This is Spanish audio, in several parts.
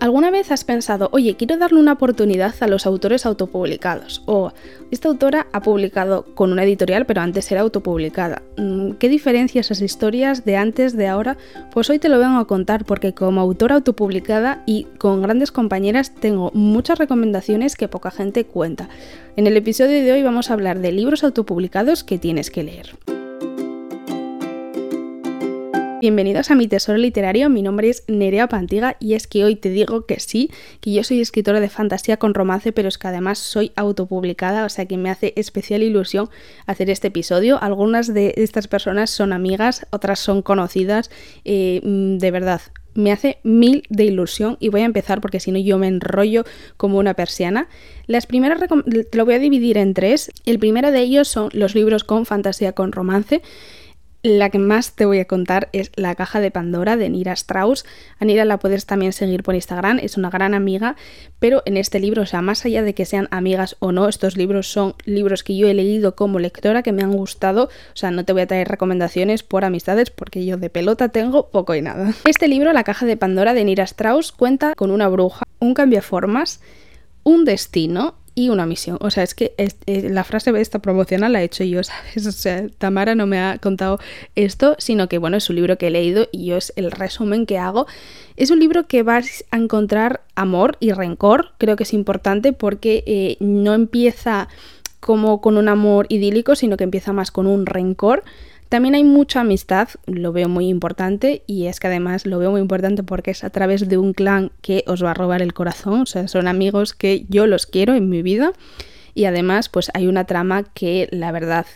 ¿Alguna vez has pensado, oye, quiero darle una oportunidad a los autores autopublicados? O esta autora ha publicado con una editorial, pero antes era autopublicada. Mm, ¿Qué diferencia esas historias de antes, de ahora? Pues hoy te lo vengo a contar porque como autora autopublicada y con grandes compañeras tengo muchas recomendaciones que poca gente cuenta. En el episodio de hoy vamos a hablar de libros autopublicados que tienes que leer. Bienvenidos a mi tesoro literario, mi nombre es Nerea Pantiga y es que hoy te digo que sí, que yo soy escritora de fantasía con romance, pero es que además soy autopublicada, o sea que me hace especial ilusión hacer este episodio. Algunas de estas personas son amigas, otras son conocidas, eh, mm, de verdad. Me hace mil de ilusión y voy a empezar porque si no yo me enrollo como una persiana. Las primeras lo voy a dividir en tres. El primero de ellos son los libros con fantasía con romance. La que más te voy a contar es La caja de Pandora de Nira Strauss. A Nira la puedes también seguir por Instagram, es una gran amiga, pero en este libro, o sea, más allá de que sean amigas o no, estos libros son libros que yo he leído como lectora, que me han gustado, o sea, no te voy a traer recomendaciones por amistades porque yo de pelota tengo poco y nada. Este libro, La caja de Pandora de Nira Strauss, cuenta con una bruja, un cambio de formas, un destino y una misión. O sea, es que la frase de esta promocional la he hecho yo, ¿sabes? O sea, Tamara no me ha contado esto, sino que, bueno, es un libro que he leído y yo es el resumen que hago. Es un libro que vas a encontrar amor y rencor, creo que es importante porque eh, no empieza como con un amor idílico, sino que empieza más con un rencor. También hay mucha amistad, lo veo muy importante y es que además lo veo muy importante porque es a través de un clan que os va a robar el corazón, o sea, son amigos que yo los quiero en mi vida y además pues hay una trama que la verdad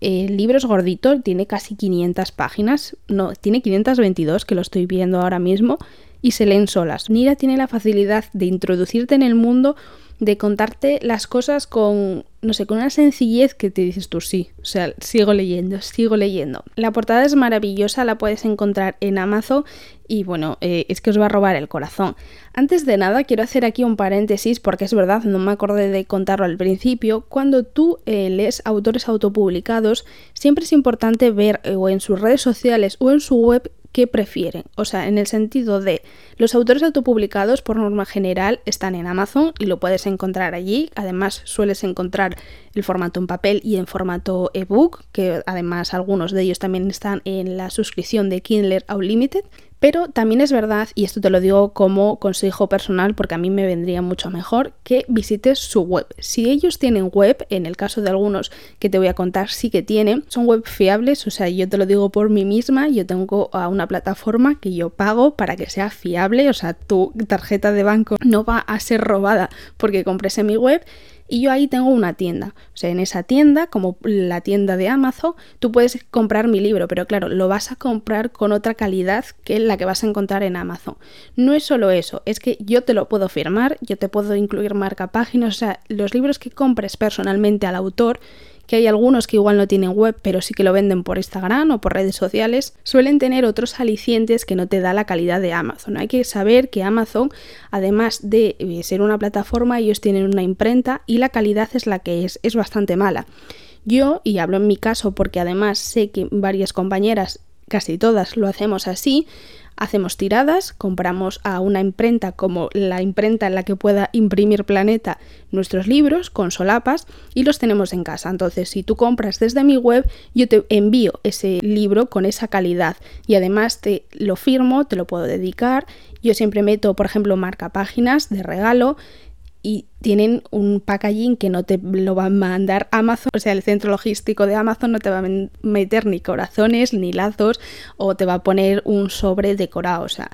el libro es gordito, tiene casi 500 páginas, no, tiene 522 que lo estoy viendo ahora mismo y se leen solas. Nira tiene la facilidad de introducirte en el mundo de contarte las cosas con, no sé, con una sencillez que te dices tú sí. O sea, sigo leyendo, sigo leyendo. La portada es maravillosa, la puedes encontrar en Amazon y bueno, eh, es que os va a robar el corazón. Antes de nada, quiero hacer aquí un paréntesis porque es verdad, no me acordé de contarlo al principio. Cuando tú eh, lees autores autopublicados, siempre es importante ver eh, o en sus redes sociales o en su web qué prefieren. O sea, en el sentido de los autores autopublicados por norma general están en Amazon y lo puedes encontrar allí. Además, sueles encontrar el formato en papel y en formato ebook, que además algunos de ellos también están en la suscripción de Kindle Unlimited. Pero también es verdad, y esto te lo digo como consejo personal porque a mí me vendría mucho mejor, que visites su web. Si ellos tienen web, en el caso de algunos que te voy a contar sí que tienen, son web fiables, o sea, yo te lo digo por mí misma, yo tengo a una plataforma que yo pago para que sea fiable, o sea, tu tarjeta de banco no va a ser robada porque compres en mi web y yo ahí tengo una tienda. O sea, en esa tienda, como la tienda de Amazon, tú puedes comprar mi libro, pero claro, lo vas a comprar con otra calidad que la que vas a encontrar en Amazon. No es solo eso, es que yo te lo puedo firmar, yo te puedo incluir marca páginas, o sea, los libros que compres personalmente al autor que hay algunos que igual no tienen web, pero sí que lo venden por Instagram o por redes sociales, suelen tener otros alicientes que no te da la calidad de Amazon. Hay que saber que Amazon, además de eh, ser una plataforma, ellos tienen una imprenta y la calidad es la que es, es bastante mala. Yo, y hablo en mi caso porque además sé que varias compañeras, casi todas, lo hacemos así, hacemos tiradas, compramos a una imprenta como la imprenta en la que pueda imprimir Planeta nuestros libros con solapas y los tenemos en casa. Entonces, si tú compras desde mi web, yo te envío ese libro con esa calidad y además te lo firmo, te lo puedo dedicar. Yo siempre meto, por ejemplo, marca páginas de regalo y tienen un packaging que no te lo va a mandar Amazon, o sea, el centro logístico de Amazon no te va a meter ni corazones ni lazos o te va a poner un sobre decorado, o sea,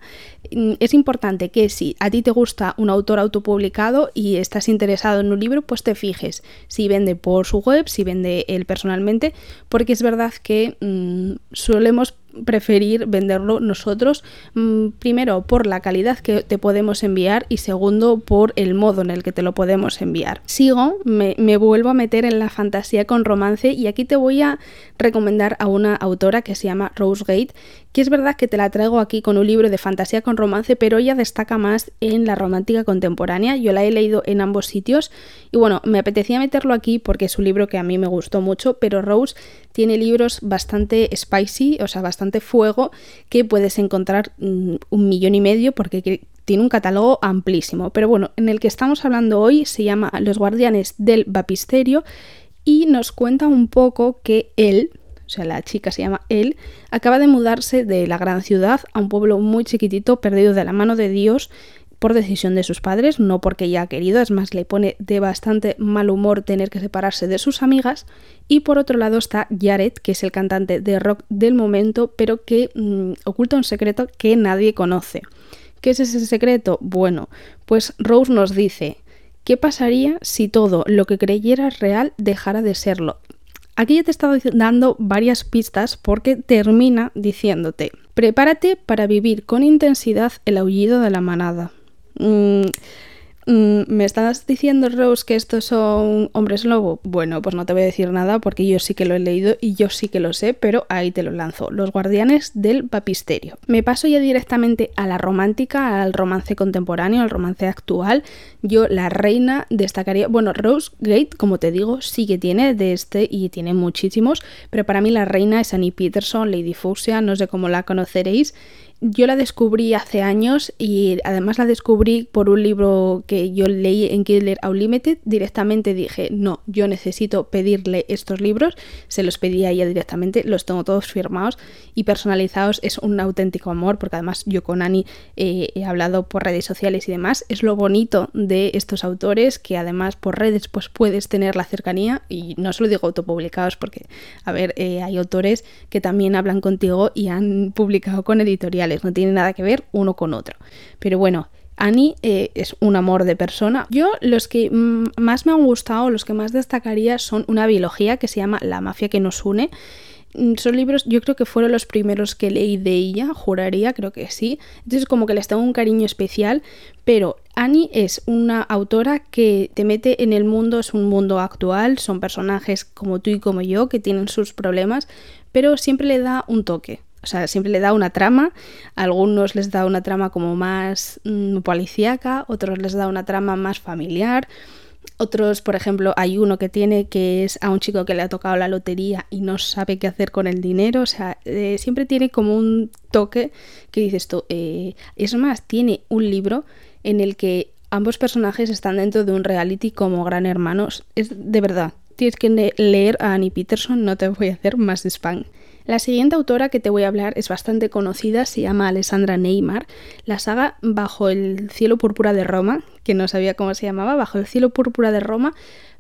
mm, es importante que si a ti te gusta un autor autopublicado y estás interesado en un libro, pues te fijes si vende por su web, si vende él personalmente, porque es verdad que mm, solemos preferir venderlo nosotros, mm, primero por la calidad que te podemos enviar y segundo por el modo en el que te lo podemos enviar. Sigo, me, me vuelvo a meter en la fantasía con romance y aquí te voy a recomendar a una autora que se llama Rose Gate, que es verdad que te la traigo aquí con un libro de fantasía con romance, pero ella destaca más en la romántica contemporánea. Yo la he leído en ambos sitios y bueno, me apetecía meterlo aquí porque es un libro que a mí me gustó mucho, pero Rose tiene libros bastante spicy, o sea, bastante fuego, que puedes encontrar mm, un millón y medio porque tiene un catálogo amplísimo, pero bueno, en el que estamos hablando hoy se llama Los Guardianes del Bapisterio y nos cuenta un poco que él, sea, la chica se llama él, acaba de mudarse de la gran ciudad a un pueblo muy chiquitito, perdido de la mano de Dios, por decisión de sus padres, no porque ella ha querido, es más, le pone de bastante mal humor tener que separarse de sus amigas. Y por otro lado está Jared, que es el cantante de rock del momento, pero que mm, oculta un secreto que nadie conoce. ¿Qué es ese secreto? Bueno, pues Rose nos dice, ¿qué pasaría si todo lo que creyeras real dejara de serlo? Aquí ya te he estado dando varias pistas porque termina diciéndote, prepárate para vivir con intensidad el aullido de la manada. Mm, ¿Me estás diciendo, Rose, que estos son hombres lobo? Bueno, pues no te voy a decir nada porque yo sí que lo he leído y yo sí que lo sé, pero ahí te lo lanzo. Los guardianes del papisterio. Me paso ya directamente a la romántica, al romance contemporáneo, al romance actual. Yo, la reina, destacaría. Bueno, Rose Gate, como te digo, sí que tiene de este y tiene muchísimos, pero para mí la reina es Annie Peterson, Lady Fuchsia, no sé cómo la conoceréis yo la descubrí hace años y además la descubrí por un libro que yo leí en Kindle Unlimited. Directamente dije, no, yo necesito pedirle estos libros. Se los pedí a ella directamente, los tengo todos firmados y personalizados. Es un auténtico amor porque además yo con Ani eh, he hablado por redes sociales y demás. Es lo bonito de estos autores que además por redes pues puedes tener la cercanía y no solo digo autopublicados porque, a ver, eh, hay autores que también hablan contigo y han publicado con editoriales no tiene nada que ver uno con otro. Pero bueno, Annie eh, es un amor de persona. Yo los que más me han gustado, los que más destacaría son una biología que se llama La mafia que nos une. Mm, son libros, yo creo que fueron los primeros que leí de ella, juraría, creo que sí. Entonces como que les tengo un cariño especial, pero Annie es una autora que te mete en el mundo, es un mundo actual, son personajes como tú y como yo que tienen sus problemas, pero siempre le da un toque. O sea, siempre le da una trama, a algunos les da una trama como más mm, policíaca, otros les da una trama más familiar, otros, por ejemplo, hay uno que tiene que es a un chico que le ha tocado la lotería y no sabe qué hacer con el dinero, o sea, eh, siempre tiene como un toque que dices tú, eh, es más, tiene un libro en el que ambos personajes están dentro de un reality como gran hermanos, es de verdad, tienes que leer a Annie Peterson, no te voy a hacer más spam. La siguiente autora que te voy a hablar es bastante conocida, se llama Alessandra Neymar. La saga Bajo el cielo púrpura de Roma, que no sabía cómo se llamaba, Bajo el cielo púrpura de Roma,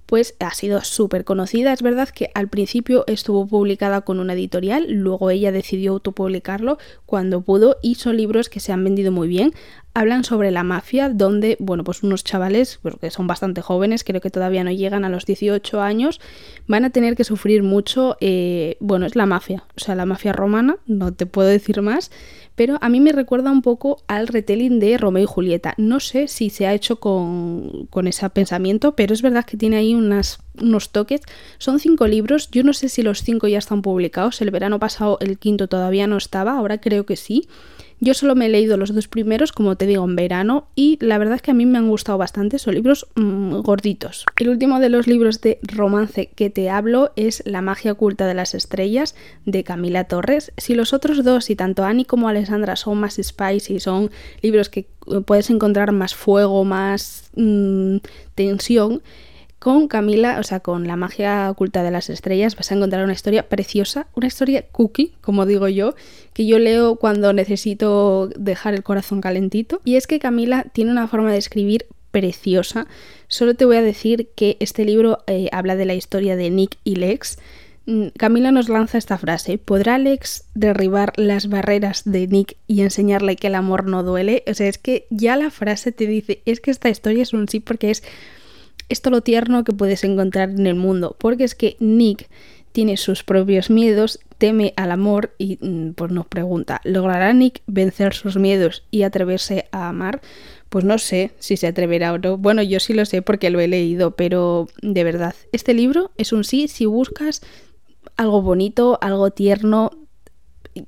pues ha sido súper conocida. Es verdad que al principio estuvo publicada con una editorial, luego ella decidió autopublicarlo cuando pudo y son libros que se han vendido muy bien hablan sobre la mafia, donde, bueno, pues unos chavales, que son bastante jóvenes, creo que todavía no llegan a los 18 años, van a tener que sufrir mucho, eh, bueno, es la mafia, o sea, la mafia romana, no te puedo decir más, pero a mí me recuerda un poco al retelling de Romeo y Julieta. No sé si se ha hecho con, con ese pensamiento, pero es verdad que tiene ahí unas, unos toques. Son cinco libros, yo no sé si los cinco ya están publicados, el verano pasado el quinto todavía no estaba, ahora creo que sí. Yo solo me he leído los dos primeros, como te digo, en verano, y la verdad es que a mí me han gustado bastante, son libros mm, gorditos. El último de los libros de romance que te hablo es La magia oculta de las estrellas, de Camila Torres. Si los otros dos, y tanto Annie como Alessandra, son más spicy, son libros que eh, puedes encontrar más fuego, más mm, tensión, con Camila, o sea, con la magia oculta de las estrellas, vas a encontrar una historia preciosa, una historia cookie, como digo yo, que yo leo cuando necesito dejar el corazón calentito. Y es que Camila tiene una forma de escribir preciosa. Solo te voy a decir que este libro eh, habla de la historia de Nick y Lex. Mm, Camila nos lanza esta frase, ¿podrá Lex derribar las barreras de Nick y enseñarle que el amor no duele? O sea, es que ya la frase te dice, es que esta historia es un sí porque es esto lo tierno que puedes encontrar en el mundo, porque es que Nick tiene sus propios miedos, teme al amor y mm, pues nos pregunta, ¿logrará Nick vencer sus miedos y atreverse a amar? Pues no sé si se atreverá o no. Bueno, yo sí lo sé porque lo he leído, pero de verdad, este libro es un sí si buscas algo bonito, algo tierno,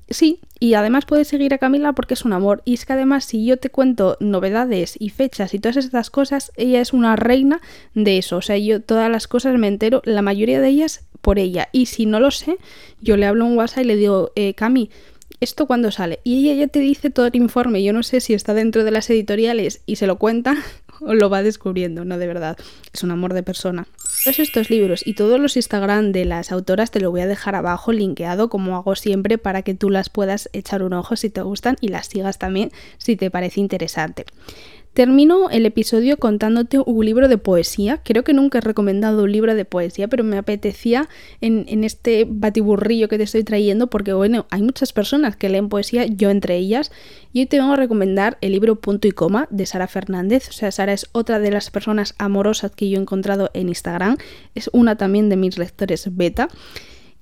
sí, y además puedes seguir a Camila porque es un amor. Y es que además, si yo te cuento novedades y fechas y todas estas cosas, ella es una reina de eso. O sea, yo todas las cosas me entero, la mayoría de ellas por ella. Y si no lo sé, yo le hablo en WhatsApp y le digo, eh, Cami, ¿esto cuándo sale? Y ella ya te dice todo el informe. Yo no sé si está dentro de las editoriales y se lo cuenta o lo va descubriendo, no de verdad. Es un amor de persona. Todos estos libros y todos los Instagram de las autoras te lo voy a dejar abajo linkeado como hago siempre para que tú las puedas echar un ojo si te gustan y las sigas también si te parece interesante. Termino el episodio contándote un libro de poesía. Creo que nunca he recomendado un libro de poesía, pero me apetecía en, este batiburrillo que te estoy trayendo porque, bueno, hay muchas personas que leen poesía, yo entre ellas, y hoy te vengo a recomendar el libro Punto y Coma de Sara Fernández. O sea, Sara es otra de las personas amorosas que yo he encontrado en Instagram, es una también de mis lectores beta.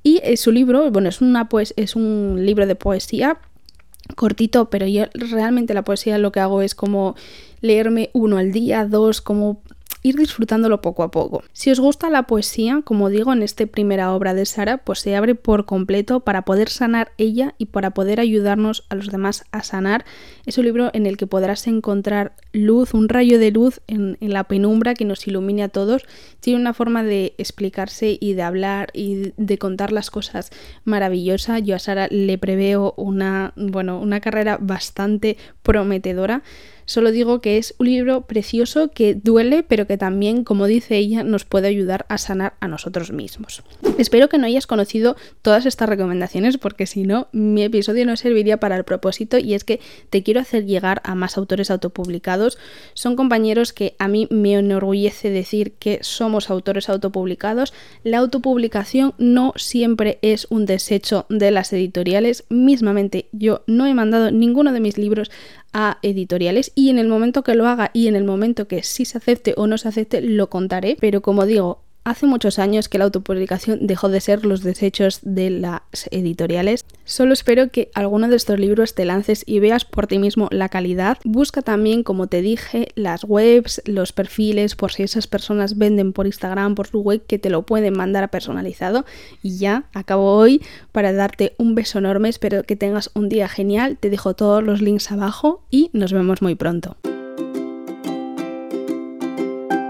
Y eh, su libro, bueno, es, una, pues, es un libro de poesía cortito, pero yo realmente la poesía lo que hago es como leerme uno al día, dos, como ir disfrutándolo poco a poco. Si os gusta la poesía, como digo en esta primera obra de Sara, pues se abre por completo para poder sanar ella y para poder ayudarnos a los demás a sanar. Es un libro en el que podrás encontrar luz, un rayo de luz en, la penumbra que nos ilumine a todos. Tiene una forma de explicarse y de hablar y de contar las cosas maravillosa. Yo a Sara le preveo una, bueno, una carrera bastante prometedora. Solo digo que es un libro precioso que duele, pero que también, como dice ella, nos puede ayudar a sanar a nosotros mismos. Espero que no hayas conocido todas estas recomendaciones porque si no, mi episodio no serviría para el propósito y es que te quiero hacer llegar a más autores autopublicados. Son compañeros que a mí me enorgullece decir que somos autores autopublicados. La autopublicación no siempre es un desecho de las editoriales. Mismamente yo no he mandado ninguno de mis libros a editoriales y en el momento que lo haga y en el momento que sí se acepte o no se acepte lo contaré, pero como digo, Hace muchos años que la autopublicación dejó de ser los desechos de las editoriales. Solo espero que alguno de estos libros te lances y veas por ti mismo la calidad. Busca también, como te dije, las webs, los perfiles, por si esas personas venden por Instagram, por su web, que te lo pueden mandar a personalizado. Y ya, acabo hoy para darte un beso enorme. Espero que tengas un día genial. Te dejo todos los links abajo y nos vemos muy pronto.